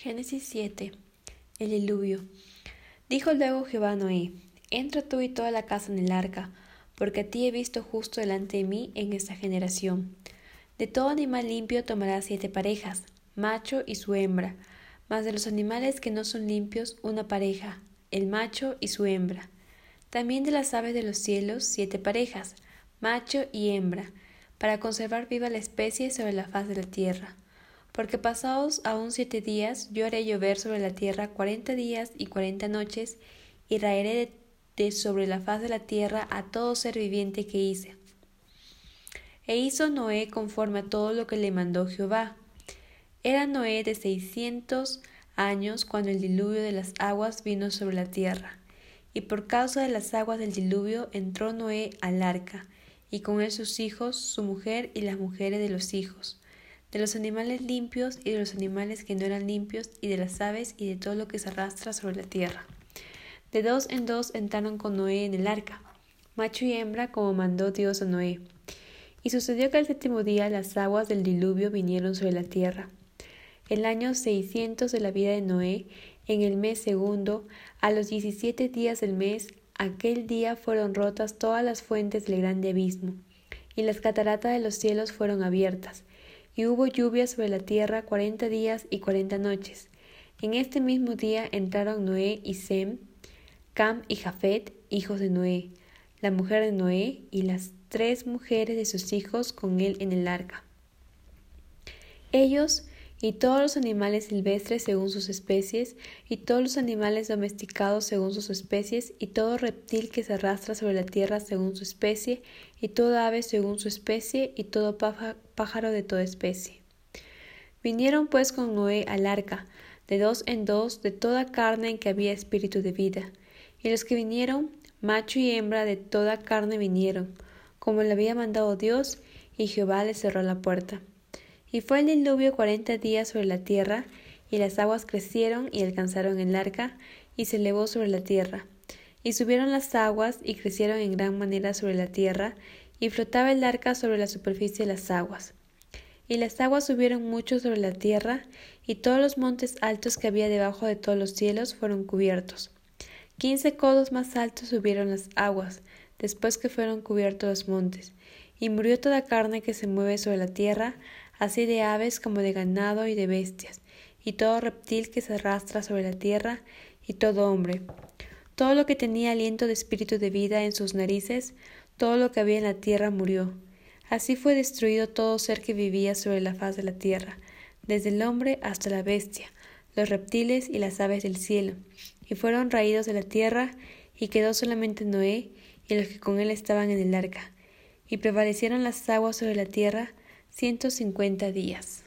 Génesis 7. El diluvio. Dijo luego Jehová Noé, Entra tú y toda la casa en el arca, porque a ti he visto justo delante de mí en esta generación. De todo animal limpio tomarás siete parejas, macho y su hembra, mas de los animales que no son limpios una pareja, el macho y su hembra. También de las aves de los cielos siete parejas, macho y hembra, para conservar viva la especie sobre la faz de la tierra porque pasados aún siete días yo haré llover sobre la tierra cuarenta días y cuarenta noches, y raeré de, sobre la faz de la tierra a todo ser viviente que hice. E hizo Noé conforme a todo lo que le mandó Jehová. Era Noé de seiscientos años cuando el diluvio de las aguas vino sobre la tierra. Y por causa de las aguas del diluvio entró Noé al arca, y con él sus hijos, su mujer y las mujeres de los hijos de los animales limpios y de los animales que no eran limpios, y de las aves y de todo lo que se arrastra sobre la tierra. De dos en dos entraron con Noé en el arca, macho y hembra, como mandó Dios a Noé. Y sucedió que al séptimo día las aguas del diluvio vinieron sobre la tierra. El año seiscientos de la vida de Noé, en el mes segundo, a los diecisiete días del mes, aquel día fueron rotas todas las fuentes del grande abismo, y las cataratas de los cielos fueron abiertas, y hubo lluvia sobre la tierra cuarenta días y cuarenta noches. En este mismo día entraron Noé y Sem, Cam y Jafet, hijos de Noé, la mujer de Noé y las tres mujeres de sus hijos con él en el arca. Ellos y todos los animales silvestres según sus especies, y todos los animales domesticados según sus especies, y todo reptil que se arrastra sobre la tierra según su especie, y toda ave según su especie, y todo pájaro de toda especie. Vinieron pues con Noé al arca, de dos en dos, de toda carne en que había espíritu de vida. Y los que vinieron, macho y hembra de toda carne vinieron, como le había mandado Dios, y Jehová les cerró la puerta. Y fue el diluvio cuarenta días sobre la tierra, y las aguas crecieron y alcanzaron el arca, y se elevó sobre la tierra. Y subieron las aguas y crecieron en gran manera sobre la tierra, y flotaba el arca sobre la superficie de las aguas. Y las aguas subieron mucho sobre la tierra, y todos los montes altos que había debajo de todos los cielos fueron cubiertos. Quince codos más altos subieron las aguas, después que fueron cubiertos los montes. Y murió toda carne que se mueve sobre la tierra, así de aves como de ganado y de bestias, y todo reptil que se arrastra sobre la tierra, y todo hombre. Todo lo que tenía aliento de espíritu de vida en sus narices, todo lo que había en la tierra murió. Así fue destruido todo ser que vivía sobre la faz de la tierra, desde el hombre hasta la bestia, los reptiles y las aves del cielo, y fueron raídos de la tierra, y quedó solamente Noé y los que con él estaban en el arca, y prevalecieron las aguas sobre la tierra, ciento cincuenta días.